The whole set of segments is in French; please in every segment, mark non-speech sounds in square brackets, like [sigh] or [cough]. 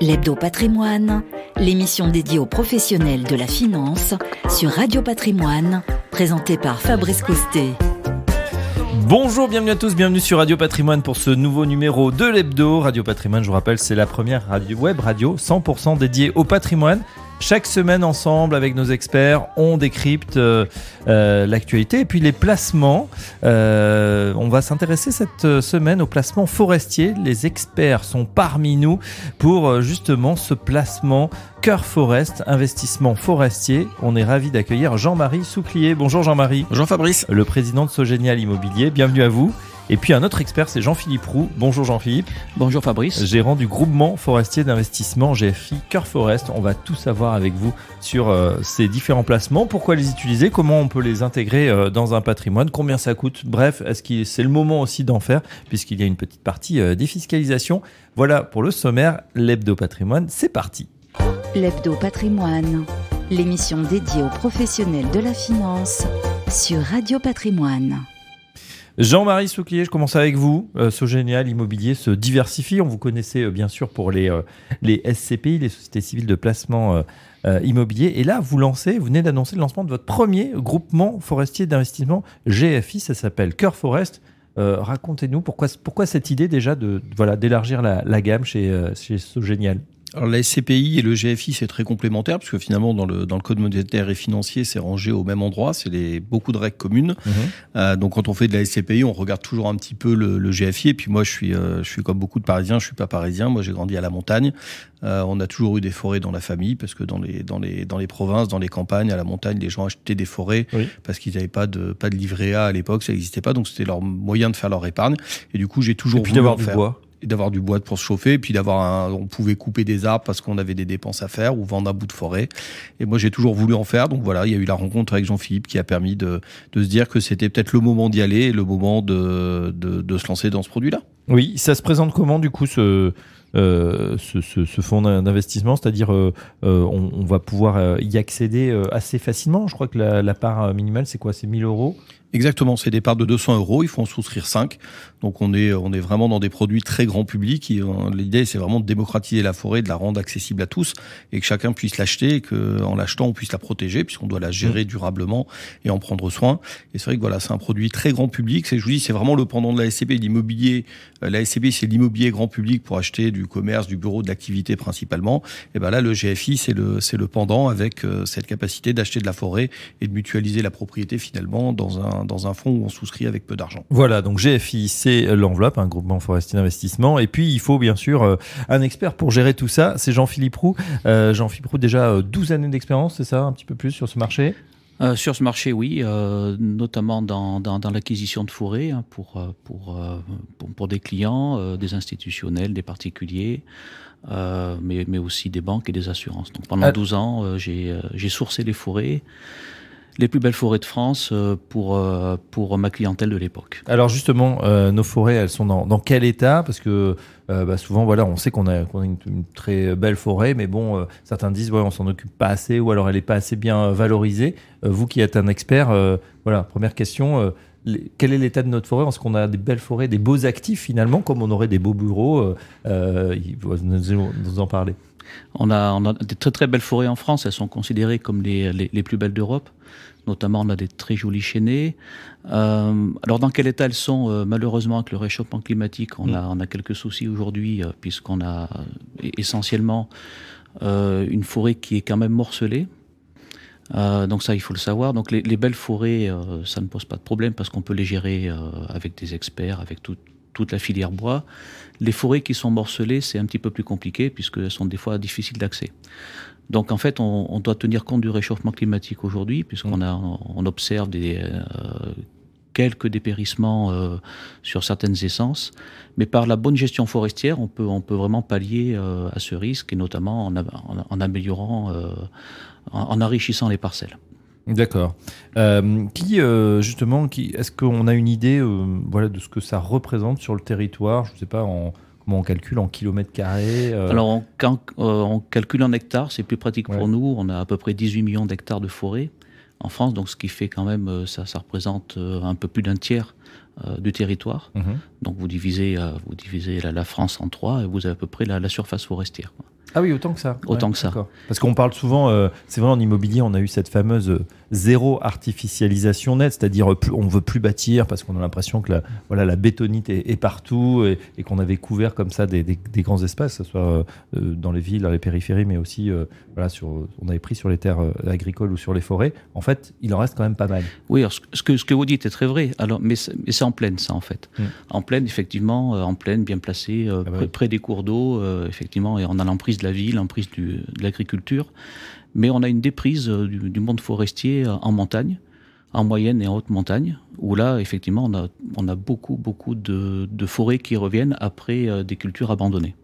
L'Hebdo Patrimoine, l'émission dédiée aux professionnels de la finance sur Radio Patrimoine, présentée par Fabrice Coustet. Bonjour, bienvenue à tous, bienvenue sur Radio Patrimoine pour ce nouveau numéro de l'Hebdo. Radio Patrimoine, je vous rappelle, c'est la première radio web radio 100% dédiée au patrimoine. Chaque semaine ensemble avec nos experts, on décrypte euh, euh, l'actualité et puis les placements. Euh, on va s'intéresser cette semaine aux placements forestiers. Les experts sont parmi nous pour justement ce placement Cœur Forest, investissement forestier. On est ravi d'accueillir Jean-Marie Souclier. Bonjour Jean-Marie. Bonjour Fabrice. Le président de Sogénial Immobilier. Bienvenue à vous. Et puis un autre expert, c'est Jean-Philippe Roux. Bonjour Jean-Philippe. Bonjour Fabrice. Gérant du groupement forestier d'investissement GFI Cœur Forest. On va tout savoir avec vous sur euh, ces différents placements, pourquoi les utiliser, comment on peut les intégrer euh, dans un patrimoine, combien ça coûte? Bref, est-ce que c'est le moment aussi d'en faire puisqu'il y a une petite partie euh, défiscalisation. Voilà pour le sommaire, l'hebdo patrimoine, c'est parti. L'Hebdo Patrimoine, l'émission dédiée aux professionnels de la finance sur Radio Patrimoine. Jean-Marie Souclier, je commence avec vous. Euh, Sogénial Immobilier se diversifie. On vous connaissait euh, bien sûr pour les, euh, les SCPI, les sociétés civiles de placement euh, immobilier. Et là, vous lancez, vous venez d'annoncer le lancement de votre premier groupement forestier d'investissement GFI. Ça s'appelle Cœur Forest. Racontez-nous pourquoi, cette idée déjà d'élargir la, la, gamme chez, chez Sogénial alors la SCPI et le GFI, c'est très complémentaire, parce que finalement, dans le, dans le code monétaire et financier, c'est rangé au même endroit, c'est les, beaucoup de règles communes. Mhm. Euh, donc quand on fait de la SCPI, on regarde toujours un petit peu le, le GFI. Et puis moi, je suis, euh, je suis comme beaucoup de Parisiens, je suis pas parisien, moi j'ai grandi à la montagne. Euh, on a toujours eu des forêts dans la famille, parce que dans les, dans, les, dans les provinces, dans les campagnes, à la montagne, les gens achetaient des forêts, parce qu'ils n'avaient pas de, pas de livret A à l'époque, ça n'existait pas, donc c'était leur moyen de faire leur épargne. Et du coup, j'ai toujours et puis d'avoir du bois d'avoir du bois pour se chauffer, et puis d'avoir on pouvait couper des arbres parce qu'on avait des dépenses à faire ou vendre un bout de forêt. Et moi, j'ai toujours voulu en faire. Donc voilà, il y a eu la rencontre avec Jean-Philippe qui a permis de, de se dire que c'était peut-être le moment d'y aller, le moment de, de, se lancer dans ce produit-là. Oui, ça se présente comment du coup ce, euh, ce, fonds d'investissement, c'est-à-dire euh, euh on, va pouvoir y accéder assez facilement? Je crois que la, la part minimale, c'est quoi? C'est 1000 euros? Exactement, c'est des parts de 200 euros, il faut en souscrire 5. Donc on est, on est vraiment dans des produits très grand public. L'idée, c'est vraiment de démocratiser la forêt, de la rendre accessible à tous et que chacun puisse l'acheter et qu'en l'achetant, on puisse la protéger puisqu'on doit la gérer mmh. durablement et en prendre soin. Et c'est vrai que voilà, c'est un produit très grand public. Je vous dis, c'est vraiment le pendant de la SCB, l'immobilier. La SCB, c'est l'immobilier grand public pour acheter du commerce, du bureau, de l'activité principalement. Et ben là, le GFI, c'est le, c'est le pendant avec euh, cette capacité d'acheter de la forêt et de mutualiser la propriété finalement dans un dans un fonds où on souscrit avec peu d'argent. Voilà, donc GFI, c'est l'enveloppe, un groupement forestier d'investissement. Et puis, il faut bien sûr euh, un expert pour gérer tout ça. C'est Jean-Philippe Roux. Euh, Jean-Philippe Roux, déjà 12 euh, années d'expérience, c'est ça, un petit peu plus sur ce marché? Euh, sur ce marché, oui, euh, notamment dans, dans, dans l'acquisition de forêts hein, pour, pour, pour, pour, des clients, des institutionnels, des particuliers, mais, mais aussi des banques et des assurances. Donc pendant 12 ans, j'ai sourcé les forêts les plus belles forêts de France euh, pour, euh, pour ma clientèle de l'époque. Alors justement, euh, nos forêts, elles sont dans, dans quel état? Parce que bah souvent, voilà, on sait qu'on a, une, très belle forêt, mais bon, certains disent, ouais, on s'en occupe pas assez, ou alors elle est pas assez bien valorisée. vous qui êtes un expert, voilà, première question. Quel est l'état de notre forêt? Est-ce qu'on a des belles forêts, des beaux actifs finalement, comme on aurait des beaux bureaux Il va nous en parler? On a, on a, des très très belles forêts en France, elles sont considérées comme les, les, les plus belles d'Europe. Notamment, on a des très jolies chênées. Euh, alors, dans quel état elles sont? Euh, Malheureusement, avec le réchauffement climatique, on, mm. a, on a quelques soucis aujourd'hui, euh, puisqu'on a euh, essentiellement euh, une forêt qui est quand même morcelée. Donc ça, il faut le savoir. Donc les, les belles forêts, ça ne pose pas de problème parce qu'on peut les gérer avec des experts, avec tout, toute la filière bois. Les forêts qui sont morcelées, c'est un petit peu plus compliqué puisqu'elles sont des fois difficiles d'accès. Donc en fait, on, doit tenir compte du réchauffement climatique aujourd'hui puisqu'on a, on observe euh, quelques dépérissements euh, sur certaines essences, mais par la bonne gestion forestière, on peut, on peut vraiment pallier euh, à ce risque et notamment en, améliorant, euh, en, en enrichissant les parcelles. D'accord. Euh, qui euh, justement, qui, est-ce qu'on a une idée, euh, voilà, de ce que ça représente sur le territoire? Je ne sais pas en, comment on calcule en kilomètres carrés. Alors on, on, calcule en hectares, c'est plus pratique ouais. pour nous. On a à peu près 18 millions d'hectares de forêt en France, donc ce qui fait quand même, ça, ça représente un peu plus d'un tiers du territoire. Mmh. Donc vous divisez, vous divisez la, la, France en trois et vous avez à peu près la, la surface forestière. Quoi. Ah oui, autant que ça. Autant que ça. Parce qu'on parle souvent, euh, c'est vrai en immobilier, on a eu cette fameuse euh, zéro artificialisation nette, c'est-à-dire euh, on veut plus bâtir parce qu'on a l'impression que la, voilà, la bétonite est, partout et, qu'on avait couvert comme ça des, grands espaces, que ce soit dans les villes, dans les périphéries, mais aussi voilà, sur, on avait pris sur les terres agricoles ou sur les forêts. En fait, il en reste quand même pas mal. Oui, ce, que, ce que vous dites est très vrai. Alors, mais c'est en pleine, ça, en fait. Hmm. En pleine, effectivement, en pleine, bien placée, ah bah près, des cours d'eau, effectivement, et on a l'emprise de la ville, l'emprise de l'agriculture, mais on a une déprise euh, du, monde forestier euh, en montagne, en moyenne et en haute montagne, où là, effectivement, on a, on a beaucoup, beaucoup de, forêts qui reviennent après euh, des cultures abandonnées.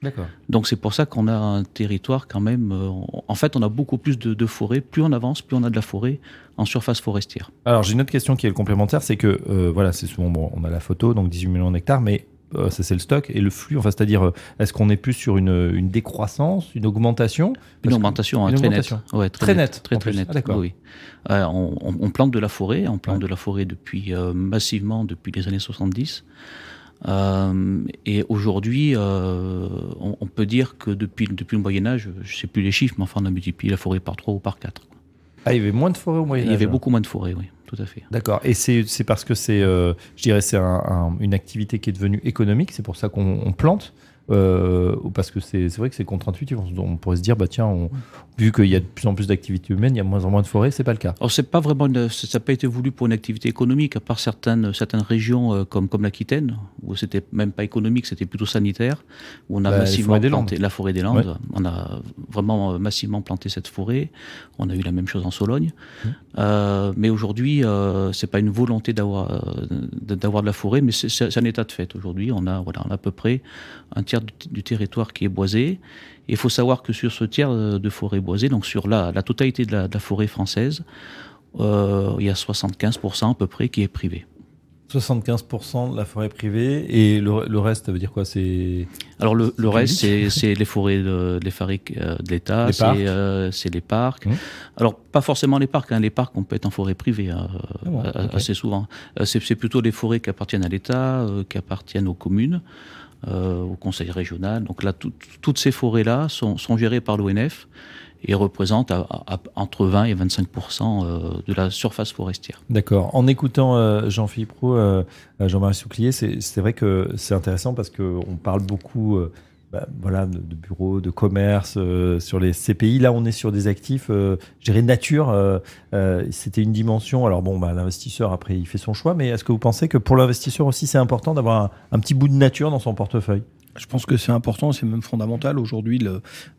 D'accord. Donc c'est pour ça qu'on a un territoire quand même. en fait, on a beaucoup plus de, forêts. Plus on avance, plus on a de la forêt en surface forestière. Alors j'ai une autre question qui est complémentaire, c'est que voilà, c'est souvent bon, on a la photo, donc 18 millions d'hectares, mais ça c'est le stock, et le flux, enfin, c'est-à-dire, euh, est-ce qu'on est plus sur une, une décroissance, une augmentation? Une augmentation, hein, très, nette. Ouais, très, nette. Très, très nette. Ah, oui. Euh, on, plante de la forêt, on plante de la forêt depuis, massivement depuis les années 70. et aujourd'hui, on, peut dire que depuis, depuis le Moyen-Âge, je ne sais plus les chiffres, mais enfin, on a multiplié la forêt par 3 ou par 4. Ah, il y avait moins de forêt au Moyen-Âge Il y avait beaucoup moins de forêt, oui tout à fait. D'accord. Et c'est parce que c'est, euh, une activité qui est devenue économique. C'est pour ça qu'on plante? Euh, parce que c'est vrai que c'est contre-intuitif. On, pourrait se dire, bah tiens, on, vu qu'il y a de plus en plus d'activités humaines, il y a moins en moins de forêts, c'est pas le cas. Alors c'est pas vraiment, ça n'a pas été voulu pour une activité économique, à part certaines certaines régions euh, comme comme l'Aquitaine où c'était même pas économique, c'était plutôt sanitaire, où on a bah, massivement planté la forêt des Landes. On a vraiment euh, massivement planté cette forêt. On a eu la même chose en Sologne, mmh. euh, mais aujourd'hui, euh, c'est pas une volonté d'avoir d'avoir de la forêt, mais c'est un état de fait. Aujourd'hui, on a voilà, on a à peu près un tiers du territoire qui est boisé il faut savoir que sur ce tiers de forêt boisée, donc sur la, la totalité de la, forêt française, euh, il y a 75% à peu près qui est privé. 75% de la forêt privée et le, reste, ça veut dire quoi? C'est alors le, reste, c'est les forêts de, les forêts euh, de l'État, euh, c'est les parcs. Mmh. Alors pas forcément les parcs, hein. les parcs on peut être en forêt privée hein, ah assez souvent. C'est plutôt les forêts qui appartiennent à l'État, qui appartiennent aux communes. Euh, au conseil régional. Donc là, toutes ces forêts-là sont, gérées par l'ONF et représentent entre 20 et 25% euh, de la surface forestière. D'accord. En écoutant euh, Jean-Philippe Roux, Jean-Marie Souclier, c'est vrai que c'est intéressant parce qu'on parle beaucoup bah, voilà, de, bureaux, de commerce, euh, sur les CPI. Là, on est sur des actifs, euh, je dirais nature. Euh, C'était une dimension. Alors bon, bah, l'investisseur après, il fait son choix. Mais est-ce que vous pensez que pour l'investisseur aussi, c'est important d'avoir un, petit bout de nature dans son portefeuille? Je pense que c'est important, c'est même fondamental. Aujourd'hui,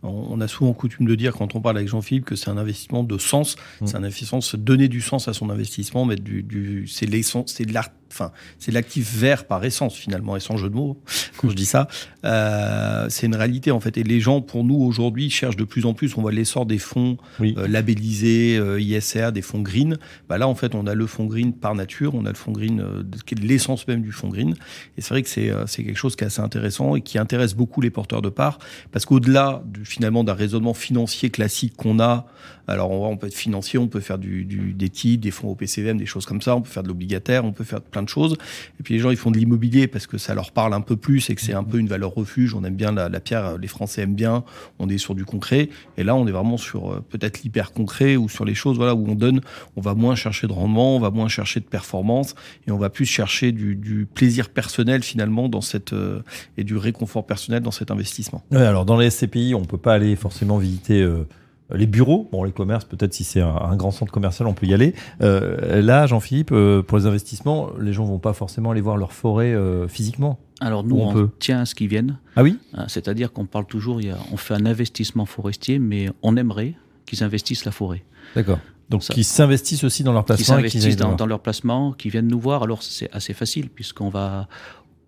on a souvent coutume de dire, quand on parle avec Jean-Philippe, que c'est un investissement de sens. Mmh. C'est un investissement, se donner du sens à son investissement, mettre du, du c'est l'essence, c'est de l'art enfin, c'est l'actif vert par essence finalement, et sans jeu de mots [laughs] quand je dis ça. Euh, c'est une réalité en fait. Et les gens, pour nous aujourd'hui, cherchent de plus en plus. On voit l'essor des fonds euh, labellisés euh, ISR, des fonds green. Bah là, en fait, on a le fonds green par nature. On a le fonds green qui est l'essence même du fonds green. Et c'est vrai que c'est quelque chose qui est assez intéressant et qui intéresse beaucoup les porteurs de parts parce qu'au-delà finalement d'un raisonnement financier classique qu'on a, alors on, on peut être financier, on peut faire du, du des titres, des fonds au PCVM, des choses comme ça. On peut faire de l'obligataire, on peut faire plein de choses. Et puis les gens, ils font de l'immobilier parce que ça leur parle un peu plus et que c'est un peu une valeur refuge. On aime bien la, pierre, les Français aiment bien. On est sur du concret. Et là, on est vraiment sur euh, peut-être l'hyper concret ou sur les choses voilà, où on donne, on va moins chercher de rendement, on va moins chercher de performance et on va plus chercher du, plaisir personnel finalement dans cette, euh, et du réconfort personnel dans cet investissement. alors dans les SCPI, on peut pas aller forcément visiter. Euh, les bureaux, bon, les commerces, peut-être si c'est un, grand centre commercial, on peut y aller. Euh, là, Jean-Philippe, euh, pour les investissements, les gens vont pas forcément aller voir leur forêt euh, physiquement. Alors nous, on, peut. tient à ce qu'ils viennent. Ah oui? C'est-à-dire qu'on parle toujours, il on fait un investissement forestier, mais on aimerait qu'ils investissent la forêt. D'accord. Donc, qu'ils s'investissent aussi dans leur placement. Qu'ils s'investissent dans, leur placement, qu'ils viennent nous voir. Alors, c'est assez facile, puisqu'on va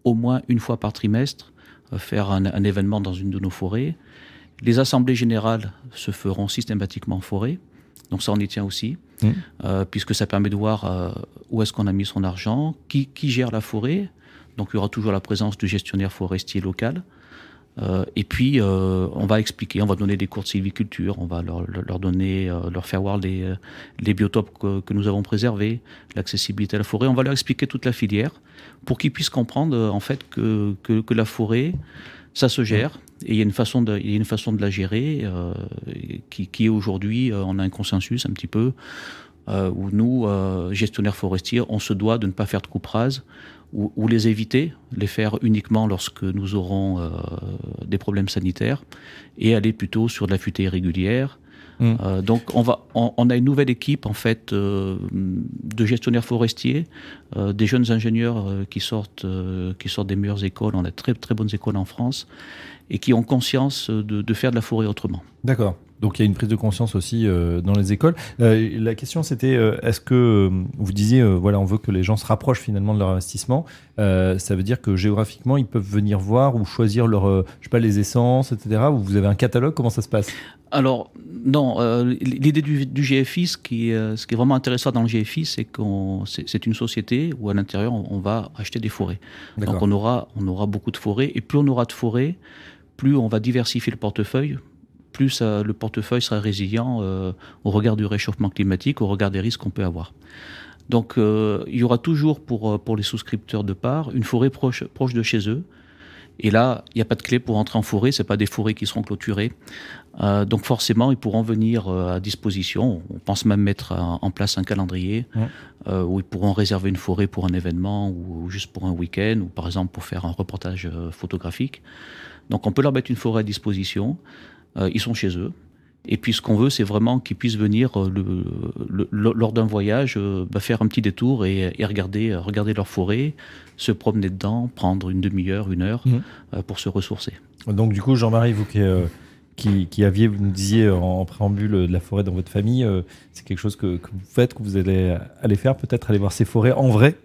au moins une fois par trimestre faire un événement dans une de nos forêts. Les assemblées générales se feront systématiquement en forêt. Donc ça, on y tient aussi, mmh. euh, puisque ça permet de voir euh, où est-ce qu'on a mis son argent, qui, gère la forêt. Donc il y aura toujours la présence du gestionnaire forestier local. Euh, et puis, on va expliquer, on va donner des cours de sylviculture, on va leur, donner, leur faire voir les, les biotopes que, nous avons préservés, l'accessibilité à la forêt. On va leur expliquer toute la filière pour qu'ils puissent comprendre en fait que, que, que la forêt, Ça se gère et il y a une façon de, il y a une façon de la gérer euh, qui, qui aujourd'hui, euh, on a un consensus un petit peu euh, où nous, euh, gestionnaires forestiers, on se doit de ne pas faire de coupe rase ou, les éviter, les faire uniquement lorsque nous aurons des problèmes sanitaires et aller plutôt sur de la futée régulière. Mm. Euh, donc on, va, on, on a une nouvelle équipe en fait euh, de gestionnaires forestiers, euh, des jeunes ingénieurs euh, qui sortent, euh, qui sortent des meilleures écoles. On a très très bonnes écoles en France et qui ont conscience de, de faire de la forêt autrement. D'accord. Donc il y a une prise de conscience aussi euh, dans les écoles. Euh, la question c'était euh, est-ce que vous disiez voilà on veut que les gens se rapprochent finalement de leur investissement. Ça veut dire que géographiquement ils peuvent venir voir ou choisir leur je sais pas les essences etc. Ou vous avez un catalogue comment ça se passe? Alors, non, l'idée du, du GFI, ce qui, est, ce qui est vraiment intéressant dans le GFI, c'est qu'on c'est une société où à l'intérieur, on, on va acheter des forêts. Donc on aura, on aura beaucoup de forêts, et plus on aura de forêts, plus on va diversifier le portefeuille, plus euh, le portefeuille sera résilient euh, au regard du réchauffement climatique, au regard des risques qu'on peut avoir. Donc euh, il y aura toujours pour, pour les souscripteurs de part une forêt proche, proche de chez eux. Et là, il n'y a pas de clé pour entrer en forêt, ce pas des forêts qui seront clôturées. Euh, donc forcément, ils pourront venir à disposition. On pense même mettre en, place un calendrier Ouais. euh, où ils pourront réserver une forêt pour un événement ou, juste pour un week-end ou par exemple pour faire un reportage photographique. Donc on peut leur mettre une forêt à disposition. Euh, ils sont chez eux. Et puis ce qu'on veut, c'est vraiment qu'ils puissent venir euh, le, le- le- lors d'un voyage, euh, bah, faire un petit détour et, et regarder, regarder leur forêt, se promener dedans, prendre une demi-heure, une heure euh, pour se ressourcer. Donc du coup Jean-Marie vous qui, euh, qui qui aviez vous nous disiez en, préambule de la forêt dans votre famille euh, c'est quelque chose que, que vous faites que vous allez aller faire peut-être aller voir ces forêts en vrai?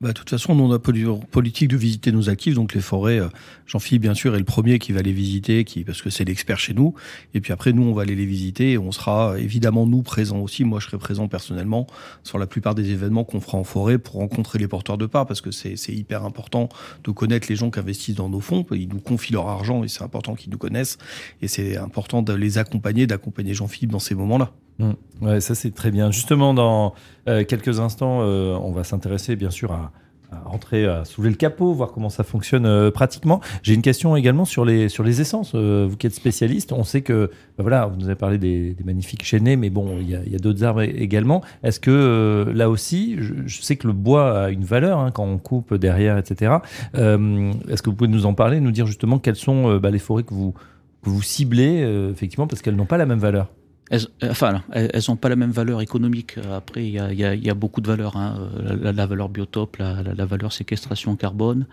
Bah, de toute façon, on a poli- politique de visiter nos actifs, donc les forêts. euh, Jean-Philippe, bien sûr, est le premier qui va les visiter, qui, parce que c'est l'expert chez nous. Et puis après, nous, on va aller les visiter et on sera évidemment, nous, présents aussi. Moi, je serai présent personnellement sur la plupart des événements qu'on fera en forêt pour rencontrer les porteurs de parts, parce que c'est hyper important de connaître les gens qui investissent dans nos fonds. Ils nous confient leur argent et c'est important qu'ils nous connaissent. Et c'est important de les accompagner, d'accompagner Jean-Philippe dans ces moments-là. Mm. Ouais, ça c'est très bien. Justement, dans euh, quelques instants, euh, on va s'intéresser bien sûr à, à rentrer, à soulever le capot, voir comment ça fonctionne euh, pratiquement. J'ai une question également sur les sur les essences. Vous qui êtes spécialiste, on sait que bah voilà, vous nous avez parlé des, magnifiques chênaies, mais bon, il y a, d'autres arbres également. Est-ce que là aussi, je, sais que le bois a une valeur hein, quand on coupe derrière, etc. Est-ce que vous pouvez nous en parler, nous dire justement quelles sont bah, les forêts que vous que vous ciblez effectivement parce qu'elles n'ont pas la même valeur? Elles, euh, enfin, elles n'ont pas la même valeur économique. Euh, Après, il y a, y a- y a beaucoup de valeurs. hein. Euh, La, valeur biotope, la, la- valeur séquestration carbone.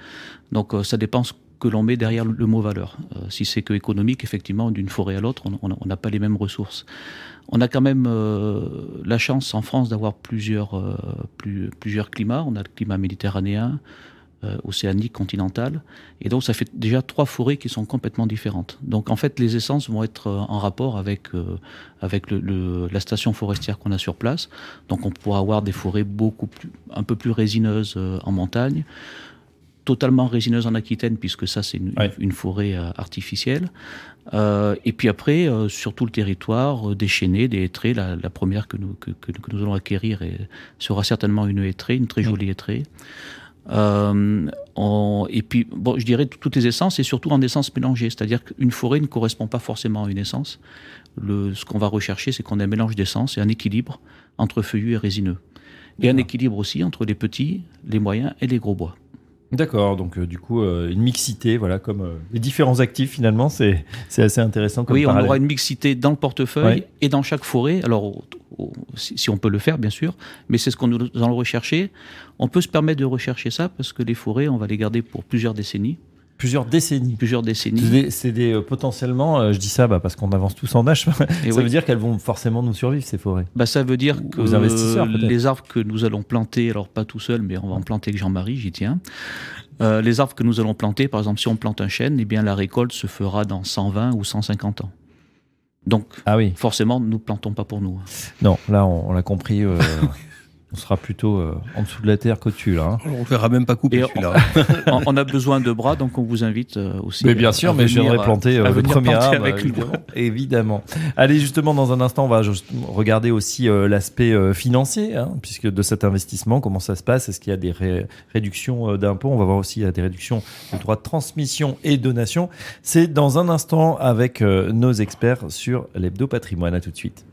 Donc, ça dépend ce que l'on met derrière le, mot valeur. Si c'est que économique, effectivement, d'une forêt à l'autre, on- n'a pas les mêmes ressources. On a quand même euh, la chance en France d'avoir plusieurs, euh, plus- plusieurs climats. On a le climat méditerranéen, océanique, continental. Et donc, ça fait déjà trois forêts qui sont complètement différentes. Donc, en fait, les essences vont être euh, en rapport avec, euh, avec le, le- la station forestière qu'on a sur place. Donc, on pourra avoir des forêts beaucoup plus, un peu plus résineuses euh, en montagne, totalement résineuses en Aquitaine, puisque ça, c'est une, Ouais. une forêt euh, artificielle. Euh, et puis après, euh, sur tout le territoire, euh, des chênaies, des hêtraies. La, la première que nous, que, que- nous allons acquérir est- sera certainement une hêtraie, une très jolie hêtraie. Euh, on- et puis, bon, je dirais tout- toutes les essences et surtout en essences mélangées. C'est-à-dire qu'une forêt ne correspond pas forcément à une essence. Le, ce qu'on va rechercher, c'est qu'on ait un mélange d'essences et un équilibre entre feuillus et résineux. Et un équilibre aussi entre les petits, les moyens et les gros bois. D'accord, donc euh, du coup, euh, une mixité, voilà, comme euh, les différents actifs finalement, c'est assez intéressant comme oui, on aura une mixité dans le portefeuille Ouais. et dans chaque forêt. Alors, au- si, si on peut le faire, bien sûr, mais c'est ce qu'on nous allons rechercher. On peut se permettre de rechercher ça parce que les forêts, on va les garder pour plusieurs décennies. Plusieurs décennies. Plusieurs décennies. c'est des, euh, potentiellement, euh, je dis ça bah, parce qu'on avance tous en âge, [laughs] ça Et oui. veut dire qu'elles vont forcément nous survivre ces forêts. Bah, ça veut dire Ou que investisseurs, les arbres que nous allons planter, alors pas tout seul, mais on va en planter avec Jean-Marie, j'y tiens. Euh, les arbres que nous allons planter, par exemple, si on plante un chêne, eh bien la récolte se fera dans 120 ou 150 ans. Donc, Ah oui, forcément, nous plantons pas pour nous. non, là on, on l'a compris. euh, [laughs] On sera plutôt euh, en dessous de la terre qu'au-dessus, là. hein. On ne verra même pas couper celui-là. on, on a besoin de bras, donc on vous invite euh, aussi. Mais bien sûr, à mais viendrai planter euh, le premier arbre, avec évidemment. évidemment. Allez, justement, dans un instant, on va juste regarder aussi euh, l'aspect euh, financier, hein, puisque de cet investissement, comment ça se passe? Est-ce qu'il y a des ré- réductions euh, d'impôts? On va voir aussi il y a des réductions de droits de transmission et donation. C'est dans un instant avec euh, nos experts sur l'hebdo patrimoine. À tout de suite.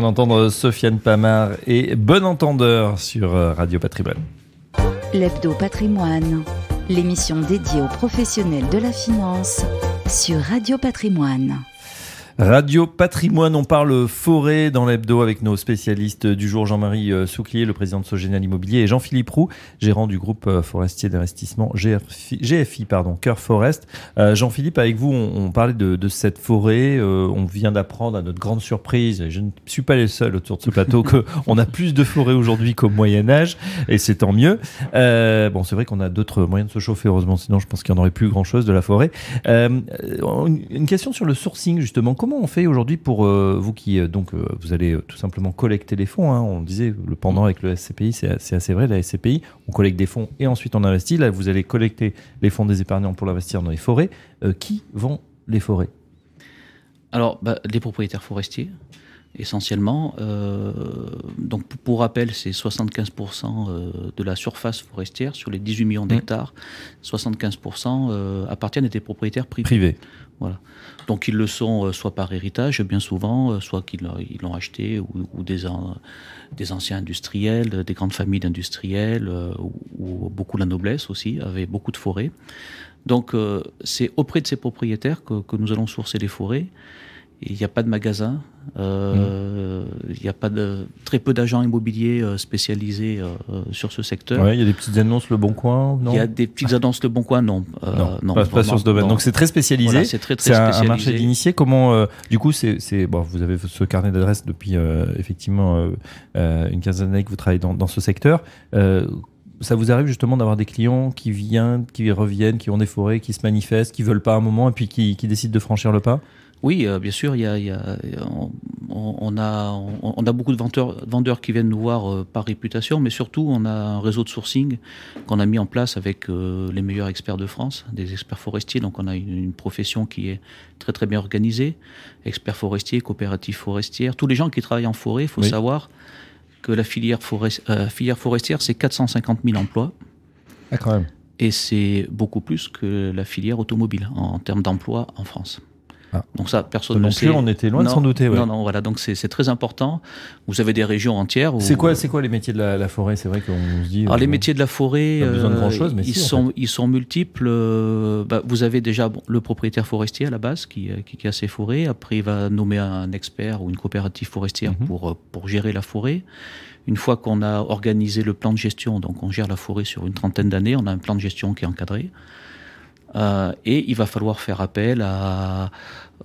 Vient d'entendre Sofiane Pamar et Bon Entendeur sur euh, Radio Patrimoine. L'Hebdo Patrimoine, l'émission dédiée aux professionnels de la finance sur Radio Patrimoine. Radio Patrimoine, on parle forêt dans l'hebdo avec nos spécialistes du jour, Jean-Marie euh, Souclier, le président de Sogénal Immobilier, et Jean-Philippe Roux, gérant du groupe euh, forestier d'investissement GFI, pardon, Cœur Forest. Euh, Jean-Philippe, avec vous, on, on parlait de, de cette forêt. euh, on vient d'apprendre à notre grande surprise, et je ne suis pas les seuls autour de ce plateau, [laughs] qu'on a plus de forêts aujourd'hui qu'au Moyen-Âge, et c'est tant mieux. Euh, bon, c'est vrai qu'on a d'autres moyens de se chauffer, heureusement, sinon je pense qu'il n'y en aurait plus grand-chose de la forêt. Euh, une question sur le sourcing, justement. On fait aujourd'hui pour euh, vous qui, euh, donc, euh, vous allez tout simplement collecter les fonds hein, On disait le pendant avec le SCPI, c'est c'est assez vrai. La SCPI, on collecte des fonds et ensuite on investit. Là, vous allez collecter les fonds des épargnants pour l'investir dans les forêts. Qui vend les forêts? Alors, bah, les propriétaires forestiers, essentiellement. Euh, donc pour rappel, c'est 75% euh, de la surface forestière sur les 18 millions d'hectares. 75% euh, appartiennent à des propriétaires privés. Privé. Voilà. Donc ils le sont soit par héritage, bien souvent, soit qu'ils l'ont acheté, ou, des, des anciens industriels, des grandes familles d'industriels, ou, beaucoup de la noblesse aussi, avaient beaucoup de forêts. Donc c'est auprès de ces propriétaires que, que nous allons sourcer les forêts. Il n'y a pas de magasin, euh, il n'y a pas de très peu d'agents immobiliers euh, spécialisés euh, sur ce secteur. Ouais, il y a des petites annonces Le Bon Coin, non Il y a des petites annonces Le Bon Coin, non. non, non pas, sur ce domaine. Donc c'est très spécialisé. c'est très, très un, un, marché d'initiés. Comment, du coup, c'est bon, vous avez ce carnet d'adresses depuis effectivement une quinzaine d'années que vous travaillez dans, dans ce secteur ça vous arrive justement d'avoir des clients qui viennent, qui reviennent, qui ont des forêts, qui se manifestent, qui veulent pas un moment et puis qui, qui décident de franchir le pas? Oui, euh, bien sûr, il y a, y a, on, a, on, a beaucoup de vendeurs, vendeurs qui viennent nous voir euh, par réputation, mais surtout on a un réseau de sourcing qu'on a mis en place avec euh, les meilleurs experts de France, des experts forestiers. Donc on a une, profession qui est très très bien organisée, experts forestiers, coopératives forestières, tous les gens qui travaillent en forêt. Il faut savoir que la filière, filière forestière, c'est 450 000 emplois. Ah, quand même. Et c'est beaucoup plus que la filière automobile en termes d'emploi en France. Ah. Donc ça, personne ne sait. on était loin de s'en douter. Non, non, voilà. Donc c'est très important. Vous avez des régions entières. C'est quoi, c'est quoi les métiers de la, forêt? C'est vrai qu'on se dit. Alors les métiers de la forêt, besoin de grand chose, mais ils sont ils sont multiples. Euh, bah, vous avez déjà bon, le propriétaire forestier à la base qui, qui, qui, a ses forêts. Après, il va nommer un expert ou une coopérative forestière mhm. pour pour gérer la forêt. Une fois qu'on a organisé le plan de gestion, donc on gère la forêt sur une trentaine d'années, on a un plan de gestion qui est encadré. Euh, et il va falloir faire appel à,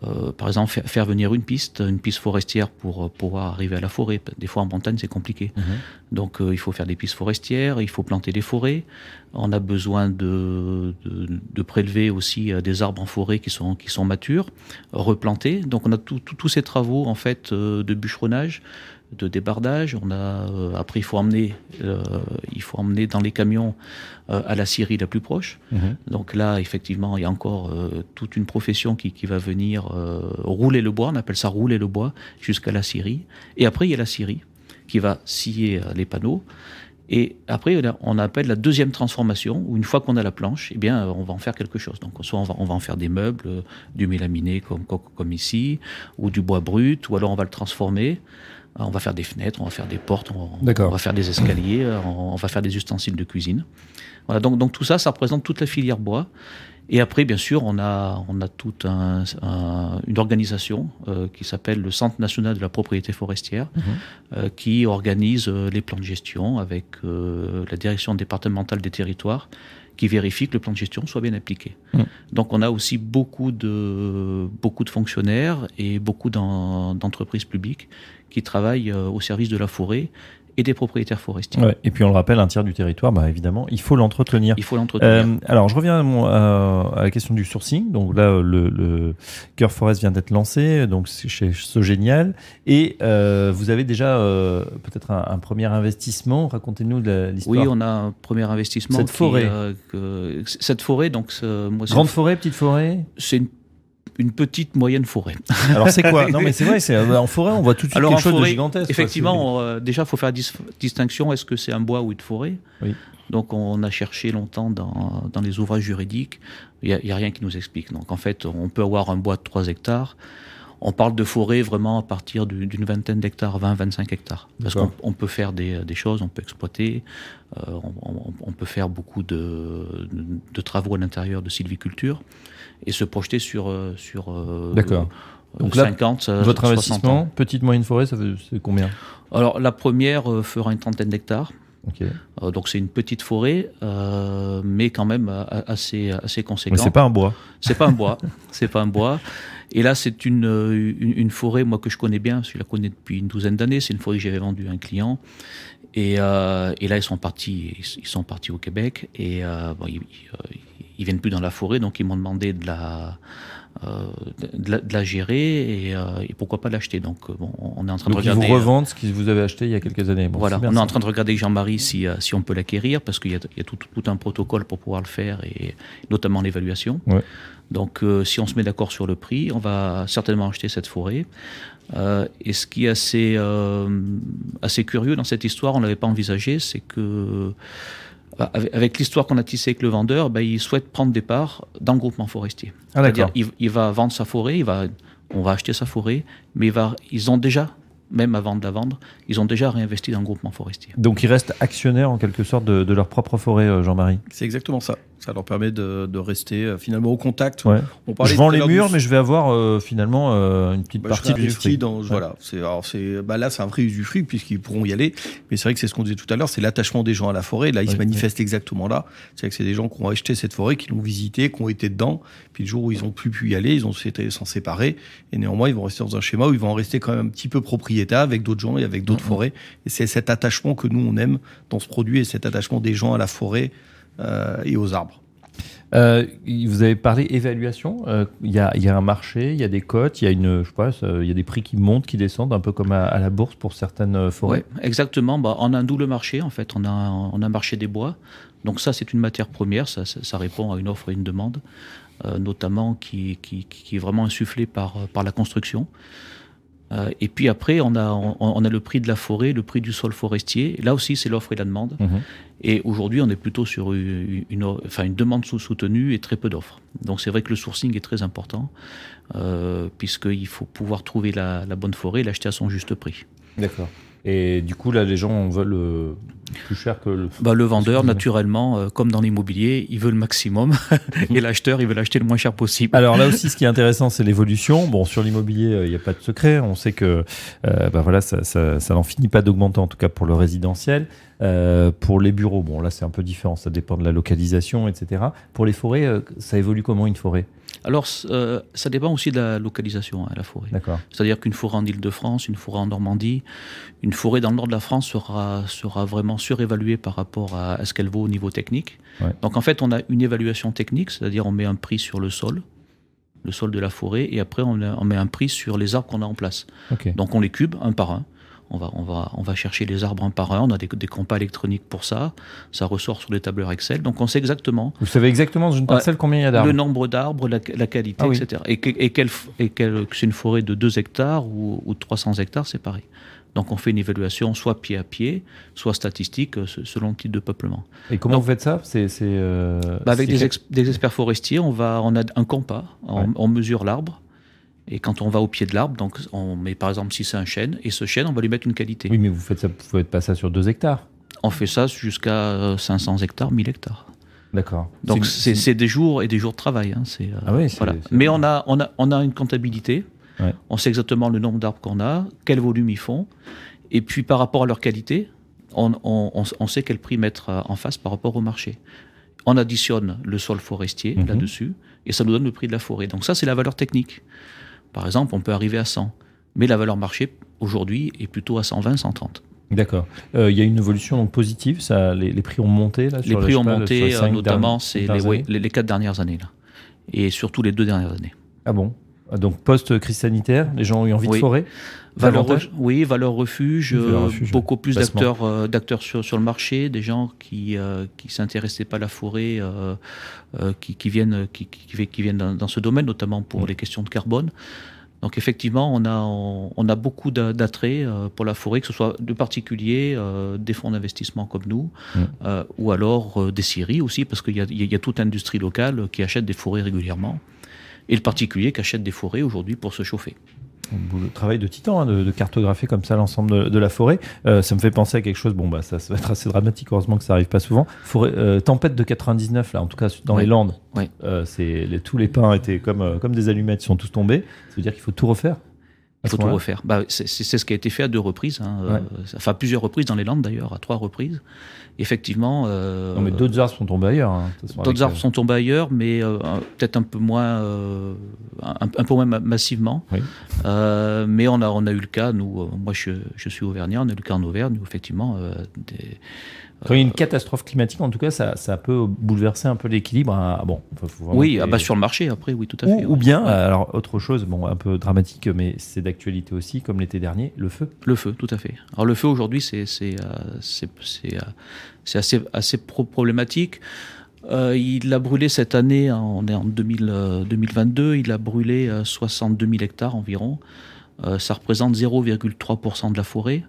euh, par exemple, faire, venir une piste, une piste forestière pour pouvoir arriver à la forêt. Des fois en montagne c'est compliqué. Mhm. Donc euh, il faut faire des pistes forestières, il faut planter des forêts. On a besoin de, de, prélever aussi des arbres en forêt qui sont, qui sont matures, replanter. Donc on a tous ces travaux en fait de bûcheronnage de débardage. On a euh, après il faut emmener euh, il faut emmener dans les camions euh, à la scierie la plus proche. Mhm. Donc là effectivement il y a encore toute une profession qui, qui va venir rouler le bois. On appelle ça rouler le bois jusqu'à la scierie. Et après il y a la scierie qui va scier les panneaux. Et après, on appelle la deuxième transformation, où une fois qu'on a la planche, eh bien, on va en faire quelque chose. Donc, soit on va, on va en faire des meubles, du mélaminé comme, comme ici, ou du bois brut, ou alors on va le transformer. On va faire des fenêtres, on va faire des portes, on, va faire des escaliers, on, va faire des ustensiles de cuisine. Voilà, donc, donc tout ça, ça représente toute la filière bois. Et après, bien sûr, on a, on a toute un, une organisation euh, qui s'appelle le Centre national de la propriété forestière, mhm. euh, qui organise euh, les plans de gestion avec la direction départementale des territoires, qui vérifie que le plan de gestion soit bien appliqué. Mhm. Donc on a aussi beaucoup de, beaucoup de fonctionnaires et beaucoup d'entreprises publiques qui travaillent au service de la forêt et des propriétaires forestiers. et puis on le rappelle, un tiers du territoire, bah, évidemment, il faut l'entretenir. Il faut l'entretenir. Euh, alors je reviens à, la question du sourcing. Donc là, le, le Cœur Forest vient d'être lancé, donc c'est chez génial Et euh, vous avez déjà peut-être un, premier investissement. Racontez-nous l'histoire. Oui, on a un premier investissement. Cette forêt. cette forêt, donc moi, grande forêt, petite forêt? C'est une une petite moyenne forêt. [laughs] Alors c'est quoi? Non mais c'est vrai, c'est euh, en forêt on voit tout de suite quelque chose de gigantesque. Effectivement, euh, déjà il faut faire la distinction est-ce que c'est un bois ou une forêt? Oui. Donc on a cherché longtemps dans, dans les ouvrages juridiques, il n'y a, a, rien qui nous explique. Donc en fait, on peut avoir un bois de 3 hectares. On parle de forêt vraiment à partir d'une vingtaine d'hectares, 20-25 hectares. Parce qu'on peut faire des, des, choses, on peut exploiter, euh, on, on, peut faire beaucoup de, de travaux à l'intérieur de sylviculture et se projeter sur, euh, sur euh, D'accord. Donc 50, là, votre investissement, petite moyenne forêt, ça fait combien? Alors la première fera une trentaine d'hectares. donc c'est une petite forêt, mais quand même assez assez conséquente. c'est pas un bois. C'est pas un bois. c'est pas un bois. Et là, c'est une, une, forêt, moi que je connais bien, je la connais depuis une douzaine d'années. C'est une forêt que j'avais vendue à un client. Et, et, là, ils sont partis, ils sont partis au Québec. Et bon, ils, ils viennent plus dans la forêt, donc ils m'ont demandé de la, euh, de, la, gérer et, euh, et, pourquoi pas l'acheter. Donc euh, bon, on est en train de regarder. Ils vous revendent ce que vous avez acheté il y a quelques années. voilà, on est en train de regarder avec Jean-Marie si, si on peut l'acquérir parce qu'il y a, il y a tout, tout, un protocole pour pouvoir le faire et notamment l'évaluation. Ouais. Donc si on se met d'accord sur le prix, on va certainement acheter cette forêt. Euh, et ce qui est assez, euh, assez curieux dans cette histoire, on ne l'avait pas envisagé, c'est que avec, l'histoire qu'on a tissée avec le vendeur, bah, il souhaite prendre des parts dans le groupement forestier. Ah, C'est-à-dire il, il va vendre sa forêt, il va, on va acheter sa forêt, mais il va, ils ont déjà même avant de la vendre, ils ont déjà réinvesti dans le groupement forestier. Donc ils restent actionnaires en quelque sorte de, de leur propre forêt, euh, Jean-Marie? C'est exactement ça. Ça leur permet de, de rester euh, finalement au contact. Ouais. On parlait Je vends les murs, du- mais je vais avoir euh, finalement euh, une petite Bah, partie du fruit. Dans, Ouais. Voilà, c'est alors c'est bah là c'est un vrai usufruit puisqu'ils pourront y aller. Mais c'est vrai que c'est ce qu'on disait tout à l'heure, c'est l'attachement des gens à la forêt. Là, il Oui, se manifeste exactement là. C'est que c'est des gens qui ont acheté cette forêt, qui l'ont visitée, qui ont été dedans. Puis le jour où ils ont plus pu y aller, ils ont été s'en séparer. Et néanmoins, ils vont rester dans un schéma où ils vont en rester quand même un petit peu propriétaires avec d'autres gens et avec d'autres forêts. Et c'est cet attachement que nous on aime dans ce produit et cet attachement des gens à la forêt et aux arbres. Euh, vous avez parlé évaluation. Euh, Il y, a, il y a un marché, il y a des cotes, il y a une, je il y a des prix qui montent, qui descendent, un peu comme à, à la bourse pour certaines euh, forêts. Ouais, exactement. Bah, on a un double marché, en fait. On a, on a un marché des bois. Donc ça, c'est une matière première. Ça, ça, ça répond à une offre et une demande, euh, notamment qui, qui, qui est vraiment insufflée par, par la construction. Euh, et puis après, on a, on, on a le prix de la forêt, le prix du sol forestier. Là aussi, c'est l'offre et la demande. Mhm. Et aujourd'hui, on est plutôt sur une, une, enfin, une demande soutenue et très peu d'offres. Donc c'est vrai que le sourcing est très important, euh, puisqu'il faut pouvoir trouver la, la bonne forêt et l'acheter à son juste prix. D'accord. Et du coup, là, les gens veulent euh, plus cher que le. Bah, le vendeur, naturellement, euh, comme dans l'immobilier, il veut le maximum. [laughs] et l'acheteur, il veut l'acheter le moins cher possible. Alors là aussi, ce qui est intéressant, c'est l'évolution. Bon, sur l'immobilier, euh, il n'y a pas de secret. On sait que euh, bah voilà, ça, ça, ça n'en finit pas d'augmenter, en tout cas pour le résidentiel. Euh, pour les bureaux, bon, là, c'est un peu différent. Ça dépend de la localisation, etc. Pour les forêts, euh, ça évolue comment une forêt? Alors, euh, ça dépend aussi de la localisation, hein, la forêt. D'accord. C'est-à-dire qu'une forêt en Ile-de-France, une forêt en Normandie, une forêt dans le nord de la France sera, sera vraiment surévaluée par rapport à, à ce qu'elle vaut au niveau technique. Ouais. Donc en fait, on a une évaluation technique, c'est-à-dire on met un prix sur le sol, le sol de la forêt, et après on, a- on met un prix sur les arbres qu'on a en place. Donc on les cube un par un. On va, on, va, on va chercher les arbres un par un, on a des, des compas électroniques pour ça, ça ressort sur les tableurs Excel, donc on sait exactement Vous savez exactement dans une parcelle combien il y a d'arbres le nombre d'arbres, la, la qualité, Ah oui. etc. Et, que, et, quelle f- et quelle- que c'est une forêt de 2 hectares ou, ou 300 hectares, c'est pareil. Donc on fait une évaluation soit pied à pied, soit statistique, se- selon le type de peuplement. Et comment Donc- vous faites ça? C'est euh, Bah, avec des, ex- des experts forestiers, on, va, on a un compas, on mesure l'arbre. Et quand on va au pied de l'arbre, donc on met par exemple si c'est un chêne, et ce chêne, on va lui mettre une qualité. Oui, mais vous faites ça, vous faites pas ça sur deux hectares. On fait ça jusqu'à euh, 500 hectares, 1000 hectares. D'accord. Donc C'est- des jours et des jours de travail. hein, c'est, euh, Ah oui, voilà. Mais on a, on, a, on a une comptabilité. Ouais. On sait exactement le nombre d'arbres qu'on a, quel volume ils font. Et puis par rapport à leur qualité, on, on- on- on sait quel prix mettre euh, en face par rapport au marché. On additionne le sol forestier Mhm. là-dessus et ça nous donne le prix de la forêt. Donc ça, c'est la valeur technique. Par exemple, on peut arriver à 100. Mais la valeur marché, aujourd'hui, est plutôt à 120, 130. D'accord. Euh, Il y a une évolution donc positive. Ça, les, les prix ont monté là. Les sur prix ont pas, monté, euh, notamment, c'est ouais, les, les quatre dernières années. Là. Et surtout les deux dernières années. Ah bon? Ah, Donc post-crise sanitaire, les gens ont eu envie de forêt. Valeur, oui, valeur refuge, valeur euh, refuge, beaucoup plus d'acteurs euh, d'acteurs sur, sur le marché, des gens qui euh, qui s'intéressaient pas à la forêt, euh, qui, qui viennent qui, qui, qui viennent dans, dans ce domaine, notamment pour Mm. les questions de carbone. Donc effectivement, on a on, on a beaucoup d'a- d'attrait euh, pour la forêt, que ce soit de particuliers, euh, des fonds d'investissement comme nous, Mm. euh, ou alors euh, des scieries aussi, parce qu'il y a, il y a- il y a toute l'industrie locale qui achète des forêts régulièrement, et le particulier qui achète des forêts aujourd'hui pour se chauffer. Le travail de titan, hein, de, de cartographier comme ça l'ensemble de, de la forêt. Euh, ça me fait penser à quelque chose. Bon, bah, ça, ça va être assez dramatique. Heureusement que ça arrive pas souvent. Forêt, euh, tempête de 99, là, en tout cas dans les Landes. Euh, c'est les- tous les pins étaient comme comme des allumettes, ils sont tous tombés. Ça veut dire qu'il faut tout refaire. Il faut tout refaire. Bah, c'est c'est- c'est ce qui a été fait à deux reprises. Hein. Ouais. Euh, enfin, à plusieurs reprises dans les Landes d'ailleurs, à trois reprises. Effectivement. euh, Non, mais d'autres arbres sont tombés ailleurs. hein, d'autres arbres euh, sont tombés ailleurs, mais euh, peut-être un peu moins, euh, un, un peu moins ma- massivement. Oui. Euh, mais on a, on a eu le cas, nous, euh, moi je, je suis auvergnat, on a eu le cas en Auvergne où effectivement, euh, des, Quand il y a une catastrophe climatique, en tout cas, ça, ça peut bouleverser un peu l'équilibre. Bon, oui, ah bah, sur le marché après, oui, tout à fait. ou, ouais. ou bien, alors autre chose, bon, un peu dramatique, mais c'est d'actualité aussi, comme l'été dernier, le feu. Le feu, tout à fait. Alors le feu aujourd'hui, c'est euh, euh, assez assez pro- problématique. Euh, il a brûlé cette année, hein, on est en 2000, euh, 2022, il a brûlé euh, 62 000 hectares environ. Euh, ça représente 0,3% de la forêt.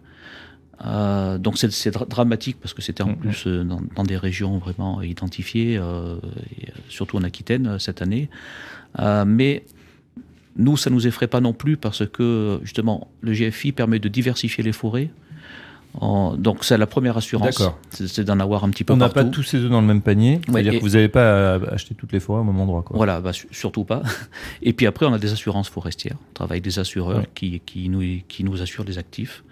Euh, donc c'est dramatique parce que c'était en mm-hmm. plus dans, des régions vraiment identifiées, surtout en Aquitaine cette année. mais nous, ça nous effraie pas non plus parce que justement le GFI permet de diversifier les forêts donc c'est la première assurance, c'est d'en avoir un petit peu On n'a pas tous ces œufs dans le même panier, c'est-à-dire que vous n'avez pas acheté toutes les forêts au même endroit. Quoi. Voilà, bah, surtout pas. Et puis après, on a des assurances forestières. On travaille avec des assureurs qui, qui, nous, qui nous assurent des actifs.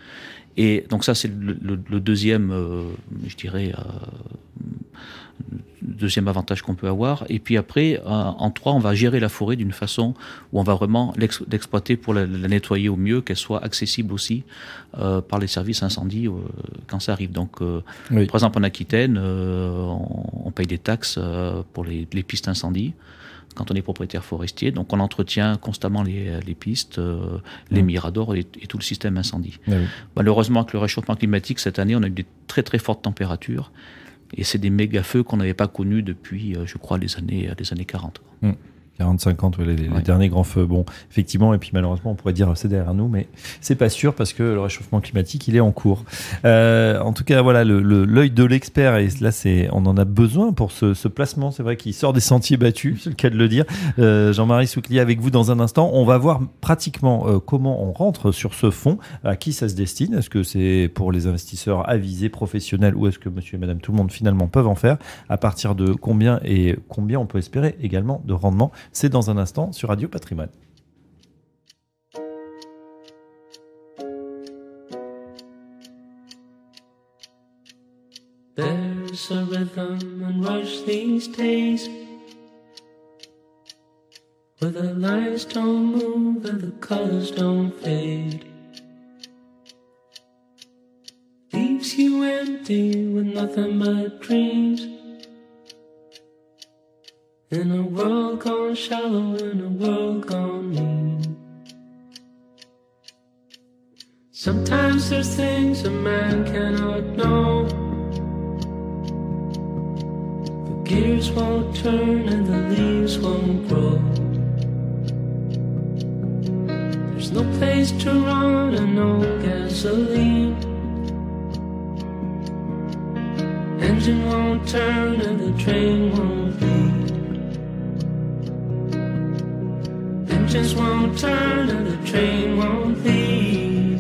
Et donc ça, c'est le, deuxième, euh, je dirais, euh, deuxième avantage qu'on peut avoir. Et puis après, euh, en trois, on va gérer la forêt d'une façon où on va vraiment l'exploiter pour la, nettoyer au mieux, qu'elle soit accessible aussi par les services incendies quand ça arrive. Donc, par exemple, en Aquitaine, on, paye des taxes pour les, les pistes incendies quand on est propriétaire forestier. Donc on entretient constamment les, pistes, euh, les mmh. miradors et, tout le système incendie. Malheureusement, avec le réchauffement climatique, cette année, on a eu des très très fortes températures. Et c'est des méga feux qu'on n'avait pas connus depuis, euh, je crois, les années, les années 40. 40-50, les, les derniers grands feux. Bon, effectivement, et puis malheureusement, on pourrait dire c'est derrière nous, mais c'est pas sûr parce que le réchauffement climatique, il est en cours. Euh, en tout cas, voilà, l'œil le, de l'expert, et là, c'est, on en a besoin pour ce, ce placement. C'est vrai qu'il sort des sentiers battus, [laughs] c'est le cas de le dire. Euh, Jean-Marie Souclier avec vous dans un instant. On va voir pratiquement euh, comment on rentre sur ce fonds, à qui ça se destine. Est-ce que c'est pour les investisseurs avisés, professionnels, ou est-ce que monsieur et madame tout le monde finalement peuvent en faire? À partir de combien et combien on peut espérer également de rendement? C'est dans un instant sur Radio Patrimoine. There's a rhythm and rush these days. Where the lines don't move and the colors don't fade. Leaves you empty with nothing but dreams In a world gone shallow, in a world gone mean. Sometimes there's things a man cannot know. The gears won't turn and the leaves won't grow. There's no place to run and no gasoline. Engine won't turn and the train won't leave. Engines won't turn and the train won't leave.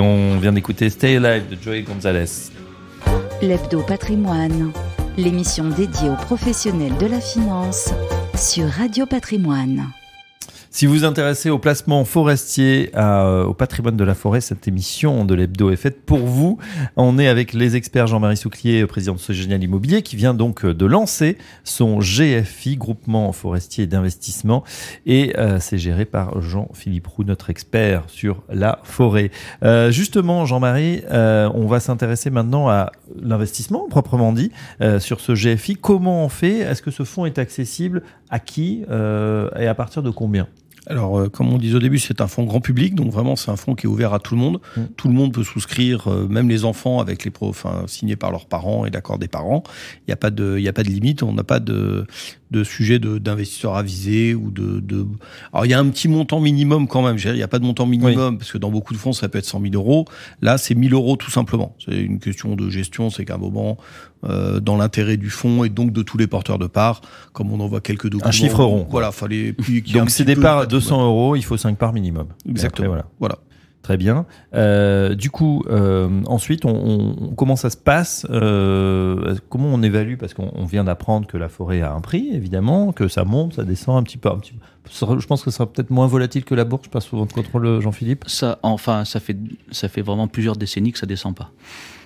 Et on vient d'écouter Stay Alive de Joey Gonzalez. L'hebdo patrimoine. l'émission dédiée aux professionnels de la finance sur Radio Patrimoine. Si vous vous intéressez au placement forestier, euh, au patrimoine de la forêt, cette émission de l'hebdo est faite pour vous. On est avec les experts Jean-Marie Souclier, président de ce génial immobilier, qui vient donc euh, de lancer son GFI, groupement forestier d'investissement, et euh, c'est géré par Jean-Philippe Roux, notre expert sur la forêt. Justement, Jean-Marie, on va s'intéresser maintenant à l'investissement proprement dit sur ce GFI. Comment on fait? Est-ce que ce fonds est accessible à qui et à partir de combien? Alors, euh, comme on disait au début, c'est un fonds grand public, donc vraiment c'est un fonds qui est ouvert à tout le monde. Mm. Tout le monde peut souscrire, euh, même les enfants avec les pro, enfin, signés par leurs parents et l'accord des parents. Il n'y a pas de, il y a pas de limite. On n'a pas de, de sujet de- d'investisseurs avisés ou de, de. Alors il y a un petit montant minimum quand même. Il n'y a pas de montant minimum parce que dans beaucoup de fonds ça peut être 100 000 euros. Là, c'est 1000 euros tout simplement. C'est une question de gestion. C'est qu'à un moment, euh, dans l'intérêt du fonds et donc de tous les porteurs de parts, comme on en voit quelques documents. chiffre rond. Voilà, fallait. Puis un Donc c'est des parts à de- 200 euros, il faut 5 parts minimum. Exactement. après, voilà. Voilà. Très bien. Euh, du coup, euh, ensuite, on, on- comment ça se passe euh, Comment on évalue Parce qu'on on vient d'apprendre que la forêt a un prix, évidemment, que ça monte, ça descend un petit peu. Un petit peu. Je pense que ça sera peut-être moins volatile que la bourse. Je passe souvent de contrôle, Jean-Philippe. Ça, enfin, ça fait, ça fait vraiment plusieurs décennies que ça descend pas.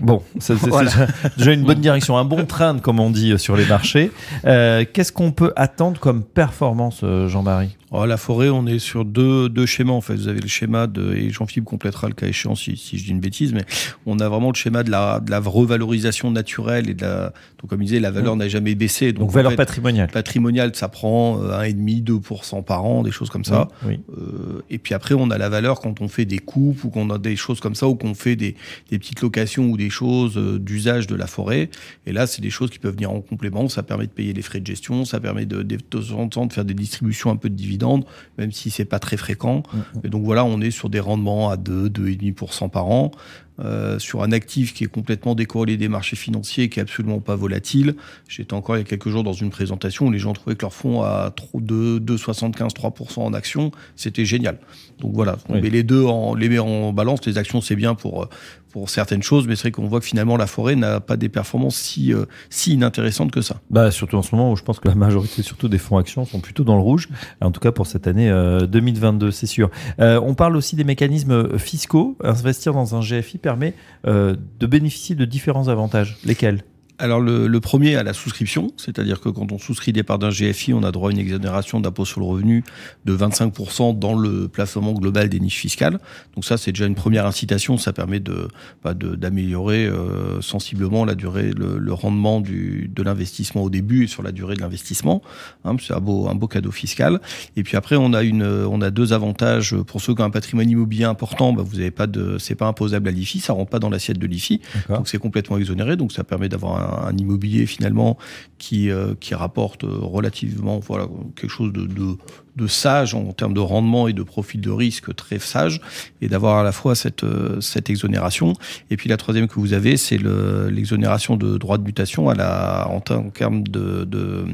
Bon, c'est Voilà. déjà, une bonne direction, un bon train, comme on dit sur les marchés. Euh, Qu'est-ce qu'on peut attendre comme performance, euh, Jean-Marie? Oh, la forêt, on est sur deux, deux schémas en fait. Vous avez le schéma de et Jean-Philippe complétera le cas échéant si, si je dis une bêtise, mais on a vraiment le schéma de la, de la revalorisation naturelle et de la donc comme il disait la valeur n'a jamais baissé. Donc, en valeur fait, patrimoniale. patrimoniale, ça prend euh, 1,5 2% par an, des choses comme ça. Oui. Euh, et puis après, on a la valeur quand on fait des coupes ou qu'on a des choses comme ça ou qu'on fait des, des petites locations ou des choses euh, d'usage de la forêt. Et là, c'est des choses qui peuvent venir en complément. Ça permet de payer les frais de gestion, ça permet de, de, de temps en temps de faire des distributions un peu de dividendes, même si c'est pas très fréquent. Et donc voilà, on est sur des rendements à 2, 2,5% par an. Euh, sur un actif qui est complètement décorrélé des marchés financiers, qui est absolument pas volatile. J'étais encore il y a quelques jours dans une présentation où les gens trouvaient que leur fonds à 2,75-3% en actions, c'était génial. Donc voilà, on Oui. met les deux, en, les met en balance. Les actions, c'est bien pour, euh, pour certaines choses, mais c'est vrai qu'on voit que finalement la forêt n'a pas des performances si, euh, si inintéressantes que ça. Bah, surtout en ce moment où je pense que la majorité, surtout des fonds actions, sont plutôt dans le rouge. En tout cas pour cette année euh, 2022, c'est sûr. Euh, on parle aussi des mécanismes fiscaux. Investir dans un GFI permet euh, de bénéficier de différents avantages. Lesquels? Alors le, le premier à la souscription, c'est-à-dire que quand on souscrit des parts d'un GFI, on a droit à une exonération d'impôt sur le revenu de 25% dans le plafonnement global des niches fiscales. Donc ça, c'est déjà une première incitation. Ça permet de bah, d'améliorer euh, sensiblement la durée, le, le rendement du, de l'investissement au début et sur la durée de l'investissement. Hein, c'est un beau un beau cadeau fiscal. Et puis après, on a une on a deux avantages pour ceux qui ont un patrimoine immobilier important. Bah, vous avez pas de c'est pas imposable à l'IFI, ça rentre pas dans l'assiette de l'IFI. Donc c'est complètement exonéré, donc ça permet d'avoir un, un immobilier finalement qui, euh, qui rapporte euh, relativement voilà, quelque chose de, de, de sage en termes de rendement et de profil de risque très sage, et d'avoir à la fois cette, euh, cette exonération. Et puis la troisième que vous avez, c'est le- l'exonération de droits de mutation à la, en, ter- en termes de, de,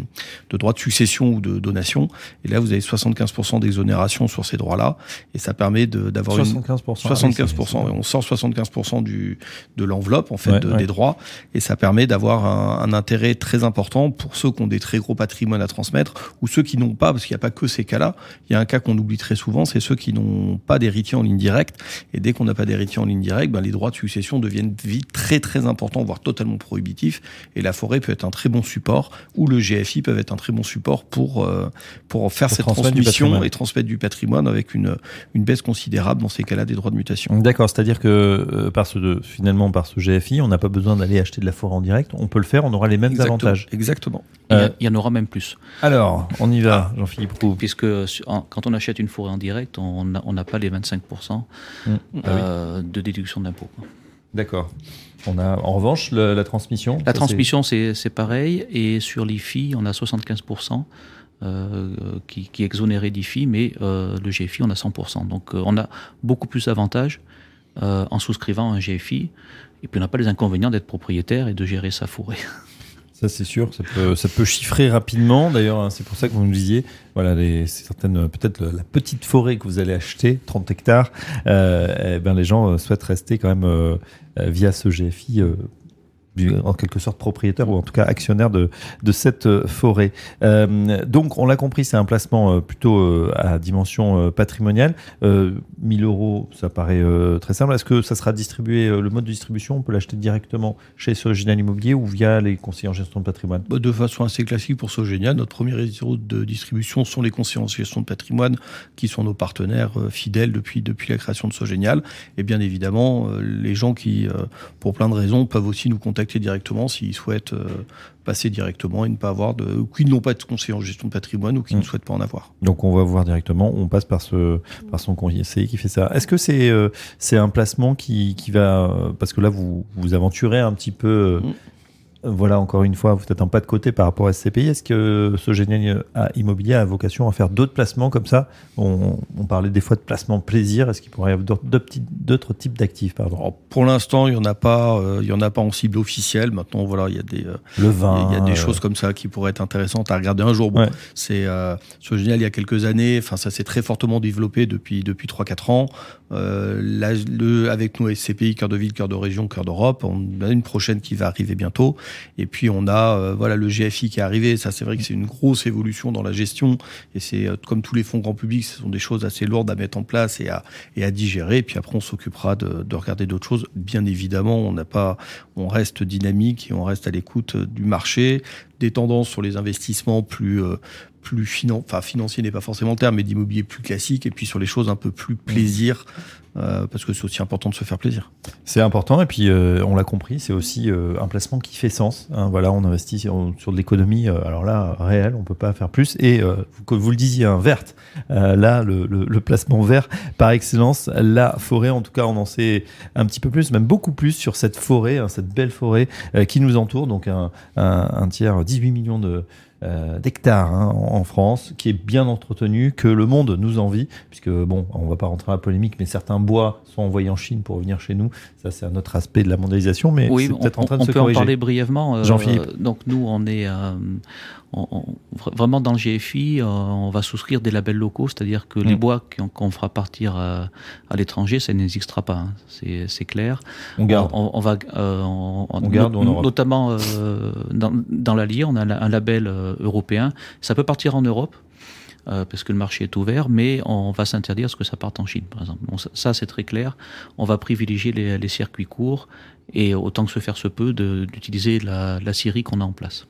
de droits de succession ou de donation. Et là, vous avez 75% d'exonération sur ces droits-là, et ça permet d'avoir une... 75%. Ah oui, 75%. on sort 75% du, de l'enveloppe, en fait, Ouais, de- ouais. des droits. Et ça permet d'avoir un, un intérêt très important pour ceux qui ont des très gros patrimoines à transmettre ou ceux qui n'ont pas, parce qu'il n'y a pas que ces cas-là. Il y a un cas qu'on oublie très souvent, c'est ceux qui n'ont pas d'héritier en ligne directe. Et dès qu'on n'a pas d'héritier en ligne directe, ben, les droits de succession deviennent vite très, très importants, voire totalement prohibitifs. Et la forêt peut être un très bon support, ou le GFI peut être un très bon support pour, euh, pour faire Pour cette transmission et transmettre du patrimoine avec une, une baisse considérable dans ces cas-là des droits de mutation. D'accord, c'est-à-dire que euh, par ce, finalement par ce GFI, on n'a pas besoin d'aller acheter de la forêt en direct. On peut le faire, on aura les mêmes Exactement. avantages. Exactement. Il y a- Euh, il y en aura même plus. Alors, on y va, Jean-Philippe Roux. Puisque en- quand on achète une forêt en direct, on n'a pas les 25% Mmh. euh, de déduction d'impôt. D'accord. On a en revanche le- la transmission. La Ça, transmission, c'est c'est pareil. Et sur l'IFI, on a 75% euh, qui, qui est exonéré d'IFI, mais euh, le GFI, on a 100%. Donc euh, on a beaucoup plus d'avantages euh, en souscrivant un GFI. Et puis on n'a pas les inconvénients d'être propriétaire et de gérer sa forêt. Ça c'est sûr, ça peut, chiffrer rapidement. D'ailleurs, hein, c'est pour ça que vous nous disiez, voilà, certaines, peut-être la petite forêt que vous allez acheter, 30 hectares, euh, eh ben les gens euh, souhaitent rester quand même via ce GFI en quelque sorte propriétaire ou en tout cas actionnaire de, cette forêt. Donc on l'a compris, c'est un placement plutôt à dimension patrimoniale. Euh, 1000 euros, ça paraît euh, très simple. Est-ce que ça sera distribué, euh, le mode de distribution, on peut l'acheter directement chez Sogénial Immobilier ou via les conseillers en gestion de patrimoine? Bah, De façon assez classique pour Sogénial, notre premier réseau de distribution sont les conseillers en gestion de patrimoine qui sont nos partenaires euh, fidèles depuis, depuis la création de Sogénial. Et bien évidemment, les gens qui, pour plein de raisons, peuvent aussi nous contacter directement s'ils souhaitent passer directement et ne pas avoir de. ou qui n'ont pas de conseiller en gestion de patrimoine ou qui Mm. ne souhaitent pas en avoir. Donc on va voir directement, on passe par ce par son conseiller qui fait ça. Est-ce que c'est euh, c'est un placement qui, qui va euh, parce que là vous vous aventurez un petit peu euh, Mm. Voilà encore une fois vous êtes un pas de côté par rapport à SCPI. Est-ce que ce génie immobilier a vocation à faire d'autres placements comme ça on, on parlait des fois de placement plaisir. Est-ce qu'il pourrait y avoir d'autres- types d'actifs pardon pour l'instant, il n'y en a pas, euh, il y en a pas en cible officielle. Maintenant, voilà, il y a des, euh, Le vin. il y a des euh, choses comme ça qui pourraient être intéressantes à regarder un jour. Bon, Ouais. c'est euh, sur Génial il y a quelques années. Enfin, ça s'est très fortement développé depuis depuis trois quatre ans. Euh, là, le, avec nos SCPI, cœur de ville, cœur de région, cœur d'Europe, on a une prochaine qui va arriver bientôt. Et puis on a euh, voilà le GFI qui est arrivé. Ça, c'est vrai que c'est une grosse évolution dans la gestion. Et c'est euh, comme tous les fonds grand public, ce sont des choses assez lourdes à mettre en place et à digérer. Et puis après, on s'occupera de, de regarder d'autres choses. Bien évidemment, on n'a pas, on reste dynamique et on reste à l'écoute euh, du marché, des tendances sur les investissements plus plus finan enfin financier n'est pas forcément le terme, mais d'immobilier plus classique, et puis sur les choses un peu plus plaisir, euh, parce que c'est aussi important de se faire plaisir. C'est important et puis euh, on l'a compris, c'est aussi euh, un placement qui fait sens. hein. voilà, on investit sur, de l'économie, alors là réel, on peut pas faire plus. Et que vous le disiez, hein, verte. Là, le, placement vert par excellence, la forêt. En tout cas, on en sait un petit peu plus, même beaucoup plus sur cette forêt, hein, cette belle forêt qui nous entoure. Donc un, un, un tiers, 18 millions de euh, d'hectares hein, en, en France, qui est bien entretenu, que le monde nous envie, puisque bon, on va pas rentrer dans la polémique, mais certains bois sont envoyés en Chine pour venir chez nous. Ça, c'est un autre aspect de la mondialisation, mais Oui, c'est on, peut-être en train de on se peut en corriger. parler brièvement. euh, Jean-Philippe. Donc nous, on est euh, on- on- vra- vraiment dans le GFI, on va souscrire des labels locaux, c'est-à-dire que les Mm. bois qu'on fera partir à l'étranger, ça n'existera pas, hein, c'est c'est clair. On garde. On, on va, on, On garde notamment dans, dans l'Allier, on a un label européen. Ça peut partir en Europe. euh, parce que le marché est ouvert, mais on va s'interdire ce que ça parte en Chine, par exemple. Ça, c'est très clair. On va privilégier les, circuits courts et autant que se faire se peut d'utiliser la, la scierie qu'on a en place.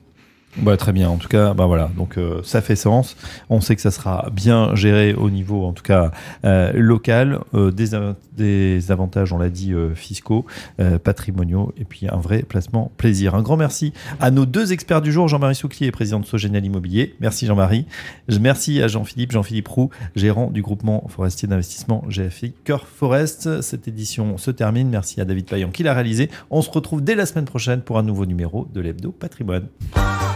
Bah, très bien. En tout cas, bah voilà. Donc euh, ça fait sens. On sait que ça sera bien géré au niveau, en tout cas euh, local. Euh, des, des avantages, on l'a dit, fiscaux, patrimoniaux, et puis un vrai placement plaisir. Un grand merci à nos deux experts du jour, Jean-Marie Souclier, président de Sogénial Immobilier. Merci Jean-Marie. Je- Merci à Jean-Philippe, Jean-Philippe Roux, gérant du groupement forestier d'investissement GFI Cœur Forest. Cette édition se termine. Merci à David Payan qui l'a réalisé. On se retrouve dès la semaine prochaine pour un nouveau numéro de l'Hebdo Patrimoine.